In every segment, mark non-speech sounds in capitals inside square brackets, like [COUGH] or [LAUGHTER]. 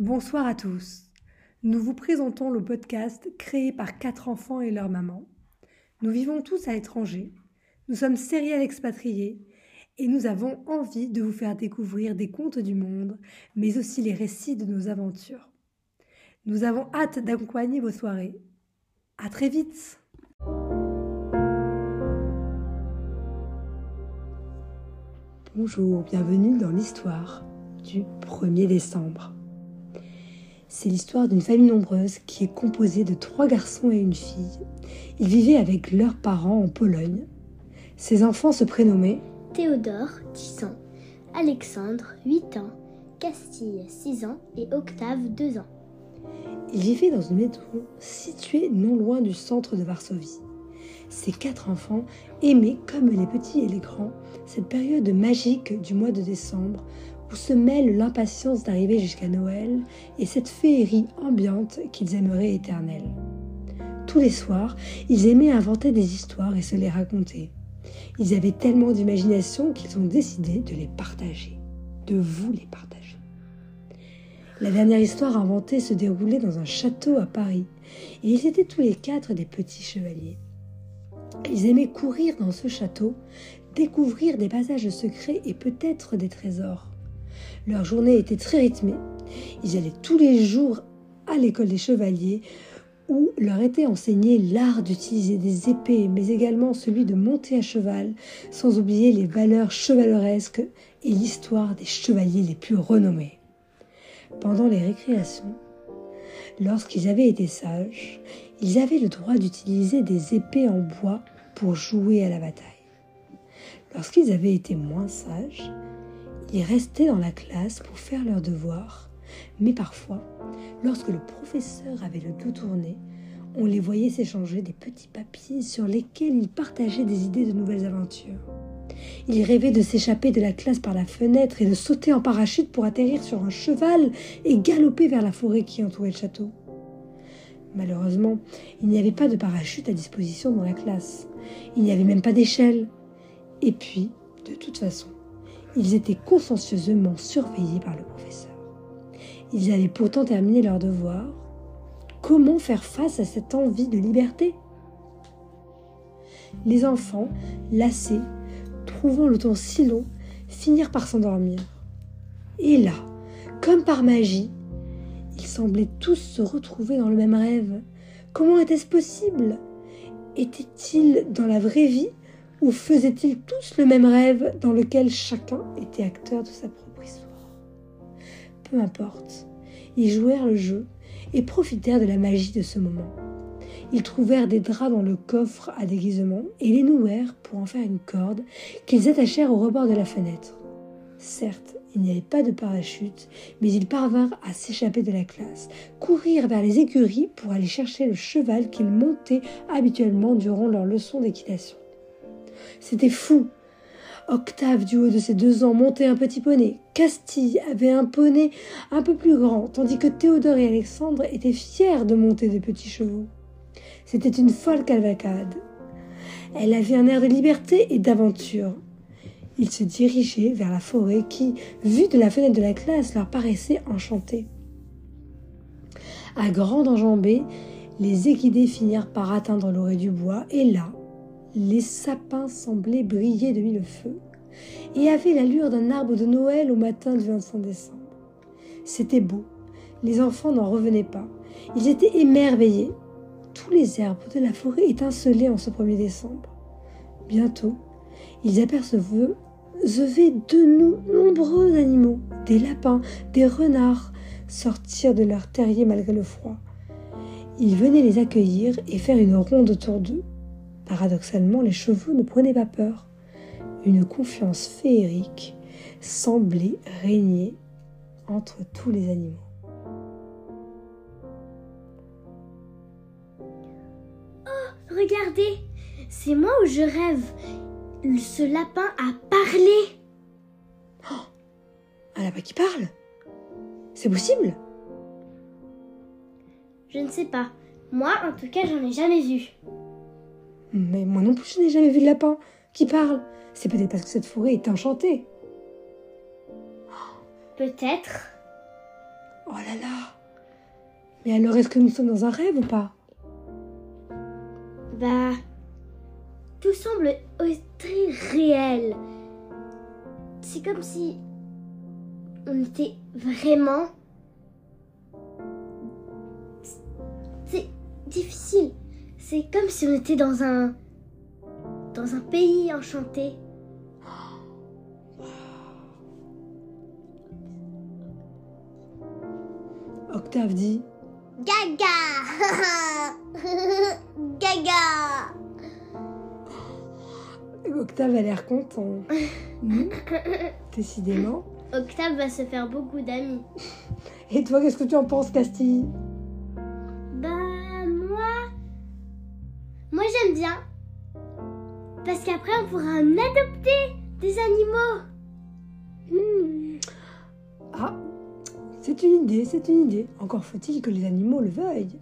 Bonsoir à tous. Nous vous présentons le podcast créé par quatre enfants et leur maman. Nous vivons tous à l'étranger. Nous sommes sériels expatriés et nous avons envie de vous faire découvrir des contes du monde, mais aussi les récits de nos aventures. Nous avons hâte d'accompagner vos soirées. À très vite! Bonjour, bienvenue dans l'histoire du 1er décembre. C'est l'histoire d'une famille nombreuse qui est composée de trois garçons et une fille. Ils vivaient avec leurs parents en Pologne. Ces enfants se prénommaient Théodore, 10 ans, Alexandre, 8 ans, Castille, 6 ans et Octave, 2 ans. Ils vivaient dans une maison située non loin du centre de Varsovie. Ces quatre enfants aimaient, comme les petits et les grands, cette période magique du mois de décembre où se mêle l'impatience d'arriver jusqu'à Noël et cette féerie ambiante qu'ils aimeraient éternelle. Tous les soirs, ils aimaient inventer des histoires et se les raconter. Ils avaient tellement d'imagination qu'ils ont décidé de les partager, de vous les partager. La dernière histoire inventée se déroulait dans un château à Paris, et ils étaient tous les quatre des petits chevaliers. Ils aimaient courir dans ce château, découvrir des passages secrets et peut-être des trésors. Leur journée était très rythmée. Ils allaient tous les jours à l'école des chevaliers où leur était enseigné l'art d'utiliser des épées, mais également celui de monter à cheval, sans oublier les valeurs chevaleresques et l'histoire des chevaliers les plus renommés. Pendant les récréations, lorsqu'ils avaient été sages, ils avaient le droit d'utiliser des épées en bois pour jouer à la bataille. Lorsqu'ils avaient été moins sages, ils restaient dans la classe pour faire leurs devoirs, mais parfois, lorsque le professeur avait le dos tourné, on les voyait s'échanger des petits papiers sur lesquels ils partageaient des idées de nouvelles aventures. Ils rêvaient de s'échapper de la classe par la fenêtre et de sauter en parachute pour atterrir sur un cheval et galoper vers la forêt qui entourait le château. Malheureusement, il n'y avait pas de parachute à disposition dans la classe. Il n'y avait même pas d'échelle. Et puis, de toute façon, ils étaient consciencieusement surveillés par le professeur. Ils avaient pourtant terminé leur devoir. Comment faire face à cette envie de liberté? Les enfants, lassés, trouvant le temps si long, finirent par s'endormir. Et là, comme par magie, ils semblaient tous se retrouver dans le même rêve. Comment était-ce possible? Étaient-ils dans la vraie vie? Ou faisaient-ils tous le même rêve dans lequel chacun était acteur de sa propre histoire? Peu importe, ils jouèrent le jeu et profitèrent de la magie de ce moment. Ils trouvèrent des draps dans le coffre à déguisement et les nouèrent pour en faire une corde qu'ils attachèrent au rebord de la fenêtre. Certes, il n'y avait pas de parachute, mais ils parvinrent à s'échapper de la classe, courir vers les écuries pour aller chercher le cheval qu'ils montaient habituellement durant leurs leçons d'équitation. C'était fou. Octave, du haut de ses deux ans, montait un petit poney. Castille avait un poney un peu plus grand, tandis que Théodore et Alexandre étaient fiers de monter des petits chevaux. C'était une folle cavalcade. Elle avait un air de liberté et d'aventure. Ils se dirigeaient vers la forêt qui, vue de la fenêtre de la classe, leur paraissait enchantée. À grande enjambée, les équidés finirent par atteindre l'orée du bois, et là, les sapins semblaient briller de mille feux et avaient l'allure d'un arbre de Noël au matin du 25 décembre. C'était beau, les enfants n'en revenaient pas. Ils étaient émerveillés. Tous les arbres de la forêt étincelaient en ce 1er décembre. Bientôt, ils apercevaient de nombreux animaux, des lapins, des renards, sortir de leur terrier malgré le froid. Ils venaient les accueillir et faire une ronde autour d'eux. Paradoxalement, les chevaux ne prenaient pas peur. Une confiance féerique semblait régner entre tous les animaux. Oh, regardez, c'est moi où je rêve. Ce lapin a parlé. Oh, un lapin qui parle? C'est possible? Je ne sais pas. Moi, en tout cas, j'en ai jamais vu. Mais moi non plus, je n'ai jamais vu de lapin qui parle. C'est peut-être parce que cette forêt est enchantée. Peut-être. Oh là là Mais alors, est-ce que nous sommes dans un rêve ou pas? Bah, tout semble très réel. C'est comme si on était vraiment... C'est difficile. C'est comme si on était dans un... dans un pays enchanté. [GASPS] Octave dit Gaga [LAUGHS] Gaga Octave a l'air content. [LAUGHS] Décidément. Octave va se faire beaucoup d'amis. Et toi, qu'est-ce que tu en penses, Castille? Bien. Parce qu'après, on pourra en adopter des animaux. Hmm. Ah, c'est une idée, c'est une idée. Encore faut-il que les animaux le veuillent.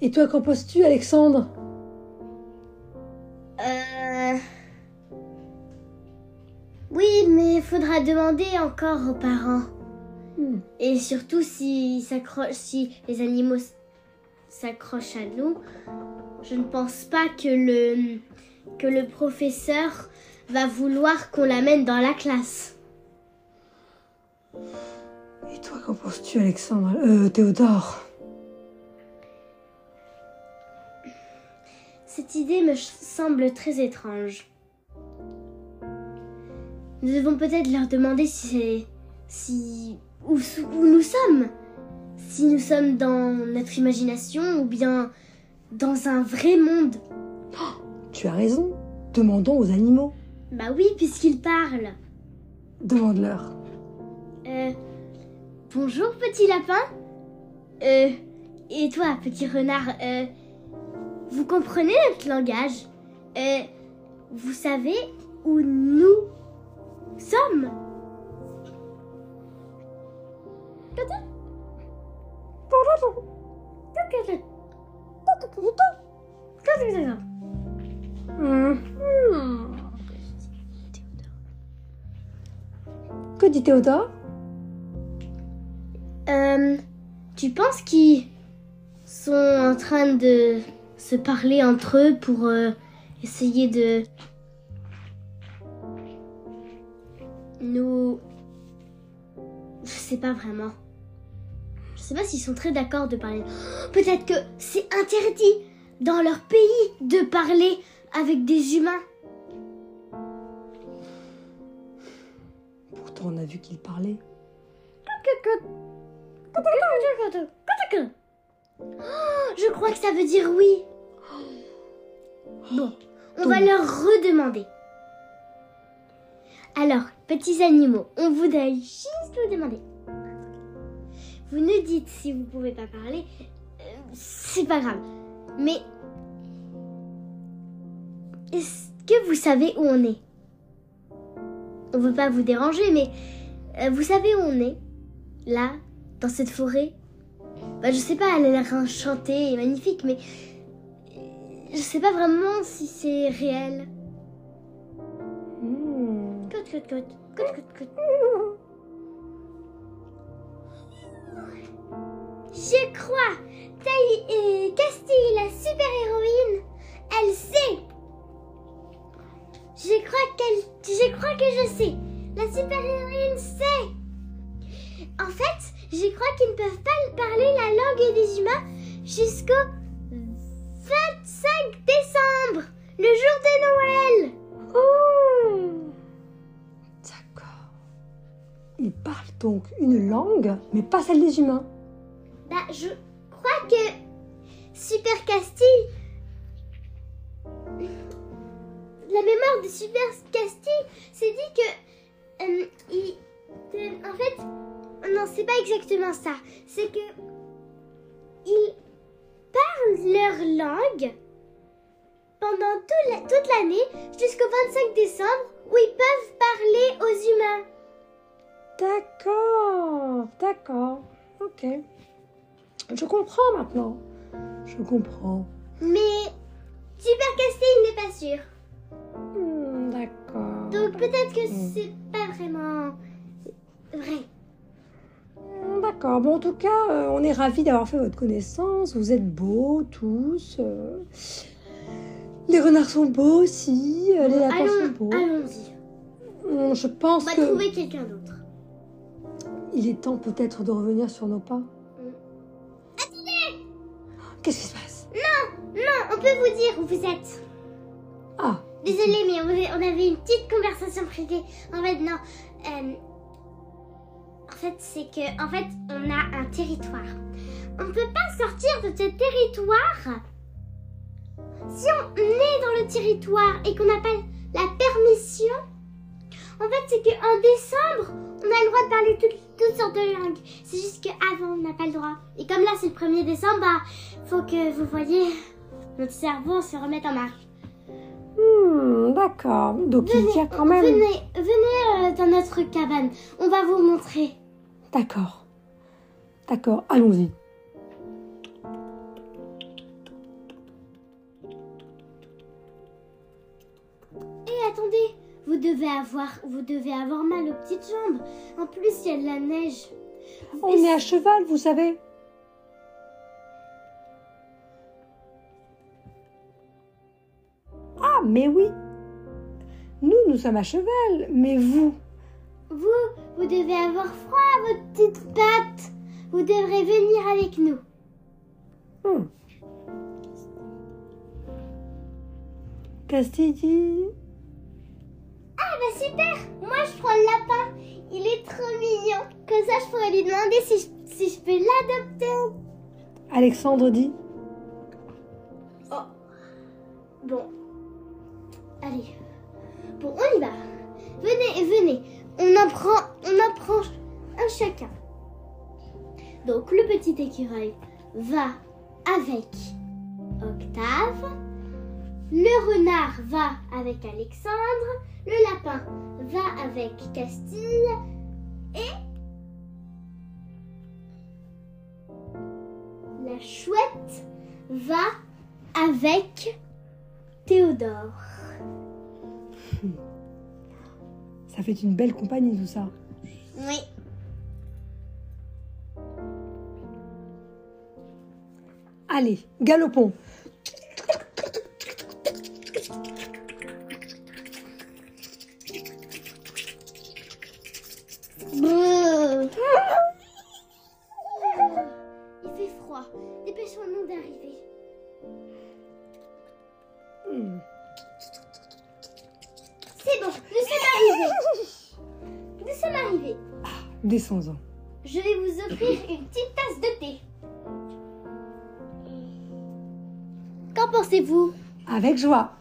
Et toi, qu'en penses-tu, Alexandre? Euh. Oui, mais il faudra demander encore aux parents. Hmm. Et surtout si, si les animaux s- s'accrochent à nous, je ne pense pas que le, que le professeur va vouloir qu'on l'amène dans la classe. Et toi, qu'en penses-tu, Alexandre? Euh, Théodore? Cette idée me semble très étrange. Nous devons peut-être leur demander si c'est. si. Où, où nous sommes. Si nous sommes dans notre imagination ou bien dans un vrai monde. [GASPS] Tu as raison. Demandons aux animaux. Bah oui, puisqu'ils parlent. Demande-leur. Euh, bonjour petit lapin. Euh, et toi petit renard, euh, vous comprenez notre langage? Euh, vous savez où nous Théodore Euh, tu penses qu'ils sont en train de se parler entre eux pour euh, essayer de nous... Je sais pas vraiment. Je sais pas s'ils sont très d'accord de parler. Oh, Peut-être que c'est interdit dans leur pays de parler avec des humains. On a vu qu'il parlait. Oh, Je crois que ça veut dire oui. Bon, on va leur redemander. Alors, petits animaux, on voudrait juste vous demander. Vous nous dites si vous pouvez pas parler, euh, c'est pas grave. Mais est-ce que vous savez où on est? On veut pas vous déranger, mais euh, vous savez où on est? Là, dans cette forêt? Bah, je sais pas, elle a l'air enchantée et magnifique, mais je sais pas vraiment si c'est réel. Cote, cote, cote, cote, cote, cote. Je crois, Taï et Castille, humains jusqu'au 25 décembre, le jour de Noël. Hmm. D'accord. Ils parlent donc une langue, mais pas celle des humains. Bah, je crois que Super Castille. La mémoire de Super Castille s'est dit que. euh, il- en fait, non, c'est pas exactement ça. C'est que. Ils parlent leur langue pendant tout la- toute l'année jusqu'au 25 décembre où ils peuvent parler aux humains. D'accord, d'accord. Ok. Je comprends maintenant. Je comprends. Mais Super Castille n'est pas sûr. Hmm, d'accord. Donc peut-être que Hmm. c'est pas vraiment vrai. D'accord. Bon, en tout cas, euh, on est ravis d'avoir fait votre connaissance. Vous êtes beaux tous. euh. Les renards sont beaux aussi. euh, les lapins sont Allons, beaux. allons-y. Hum, Je pense On va que trouver quelqu'un d'autre. il est temps peut-être de revenir sur nos pas. Qu'est-ce qui se passe? Non, on peut vous dire où vous êtes. Ah, Désolée, mais on, on avait une petite conversation privée. En fait, non. euh, fait, c'est que, en fait, on a un territoire. On ne peut pas sortir de ce territoire si on est dans le territoire et qu'on n'a pas la permission. En fait, c'est qu'en décembre, on a le droit de parler toutes, toutes sortes de langues. C'est juste qu'avant, on n'a pas le droit. Et comme là, c'est le 1er décembre, bah, faut que vous voyez notre cerveau se remette en marche. hmm, d'accord. Donc il y a quand même. Venez, venez euh, dans notre cabane. On va vous montrer. D'accord. D'accord, allons-y. Et attendez, vous devez avoir, vous devez avoir mal aux petites jambes. En plus, il y a de la neige. On est à cheval, vous savez. Ah, mais oui. Nous, nous sommes à cheval, mais vous. Vous, vous devez avoir froid à votre petite patte. Vous devrez venir avec nous. Hmm. Dit Ah bah super Moi je prends le lapin. Il est trop mignon. Comme ça je pourrais lui demander si je, si je peux l'adopter. Alexandre dit va avec Octave. Le renard va avec Alexandre. Le lapin va avec Castille. Et la chouette va avec Théodore. Ça fait une belle compagnie tout ça. Oui. Allez, galopons. Il fait froid. Dépêchons-nous d'arriver. Hmm. C'est bon, nous sommes arrivés. Nous sommes arrivés. Descends-en. Je vais vous offrir une petite tasse de thé. Pensez-vous Avec joie.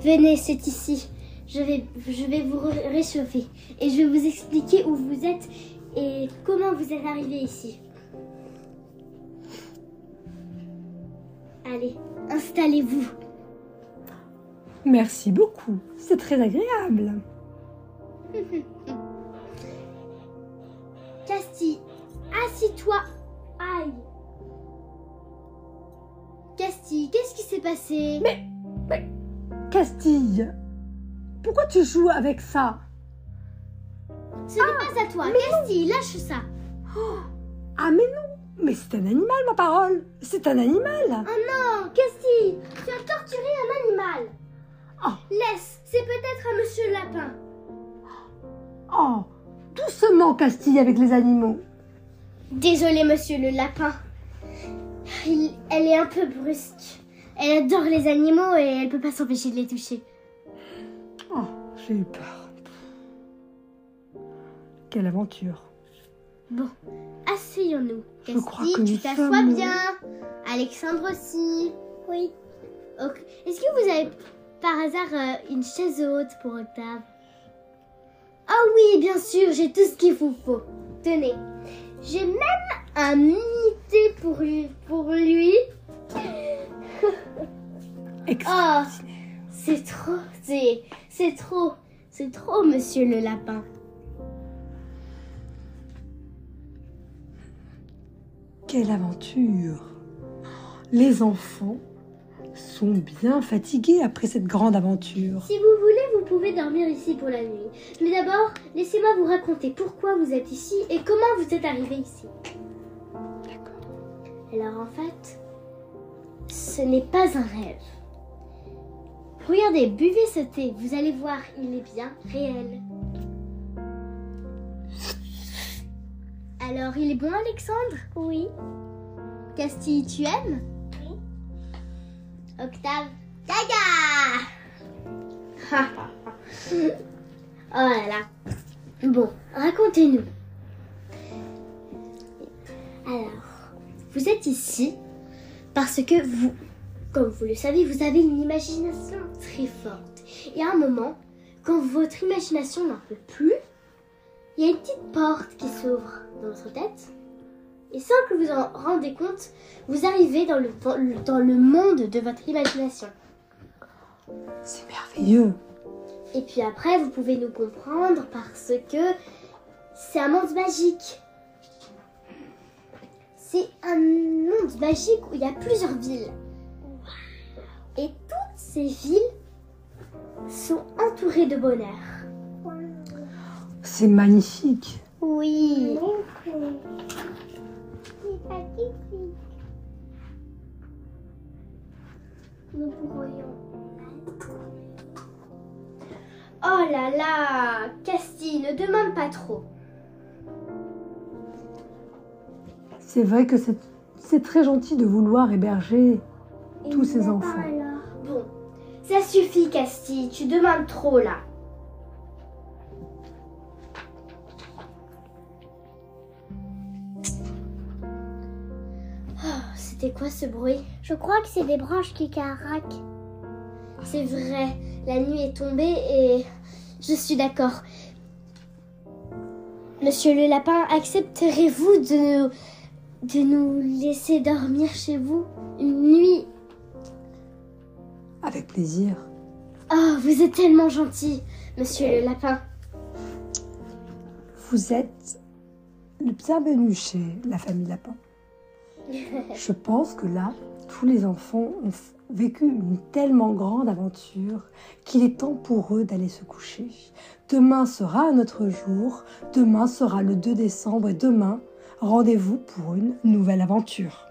Venez, c'est ici. Je vais, je vais vous ré- réchauffer et je vais vous expliquer où vous êtes et comment vous êtes arrivé ici. Allez, installez-vous. Merci beaucoup. C'est très agréable. [LAUGHS] Castille, assis-toi. Castille, qu'est-ce qui s'est passé? Castille, pourquoi tu joues avec ça? Ce n'est pas à toi. Castille, lâche ça. Ah mais non, mais c'est un animal ma parole. C'est un animal. Oh non, Castille, tu as torturé un animal. Oh. Laisse, c'est peut-être un monsieur lapin. Oh, doucement Castille avec les animaux. Désolé, monsieur le lapin. Il- elle est un peu brusque. Elle adore les animaux et elle peut pas s'empêcher de les toucher. Oh, j'ai eu peur. Quelle aventure. Bon, asseyons-nous. Je crois que tu t'assois bien. Alexandre aussi. Oui. Ok. Est-ce que vous avez par hasard euh, une chaise haute pour Octave? Ah oui, bien sûr, j'ai tout ce qu'il vous faut. Tenez. J'ai même un mini pour lui. Pour lui. [LAUGHS] Oh, c'est trop, c'est, c'est trop, c'est trop, monsieur le lapin. Quelle aventure. Les enfants sont bien fatigués après cette grande aventure. Si vous voulez, vous pouvez dormir ici pour la nuit. Mais d'abord, laissez-moi vous raconter pourquoi vous êtes ici et comment vous êtes arrivé ici. D'accord. Alors en fait, ce n'est pas un rêve. Regardez, buvez ce thé, vous allez voir, il est bien réel. Alors, il est bon, Alexandre? Oui. Castille, tu aimes? Octave Gaga [LAUGHS] Oh là là. Bon, racontez-nous. Alors, vous êtes ici parce que vous, comme vous le savez, vous avez une imagination très forte. Et à un moment, quand votre imagination n'en peut plus, il y a une petite porte qui s'ouvre dans votre tête. Et sans que vous en rendez compte, vous arrivez dans le, dans le monde de votre imagination. C'est merveilleux. Et puis après, vous pouvez nous comprendre parce que c'est un monde magique. C'est un monde magique où il y a plusieurs villes. Et toutes ces villes sont entourées de bonheur. C'est magnifique. Oui. Nous pourrions. Oh là là, Castille, ne demande pas trop. C'est vrai que c'est- très gentil de vouloir héberger Et tous ces enfants. Bon, ça suffit, Castille, tu demandes trop là. C'était quoi ce bruit Je crois que c'est des branches qui caraquent. C'est vrai, la nuit est tombée et je suis d'accord. Monsieur le lapin, accepterez-vous de nous, de nous laisser dormir chez vous une nuit? Avec plaisir. Oh, vous êtes tellement gentil, monsieur le lapin. Vous êtes le bienvenu chez la famille Lapin. [LAUGHS] Je pense que là, tous les enfants ont vécu une tellement grande aventure qu'il est temps pour eux d'aller se coucher. Demain sera un autre jour, demain sera le 2 décembre et demain, rendez-vous pour une nouvelle aventure.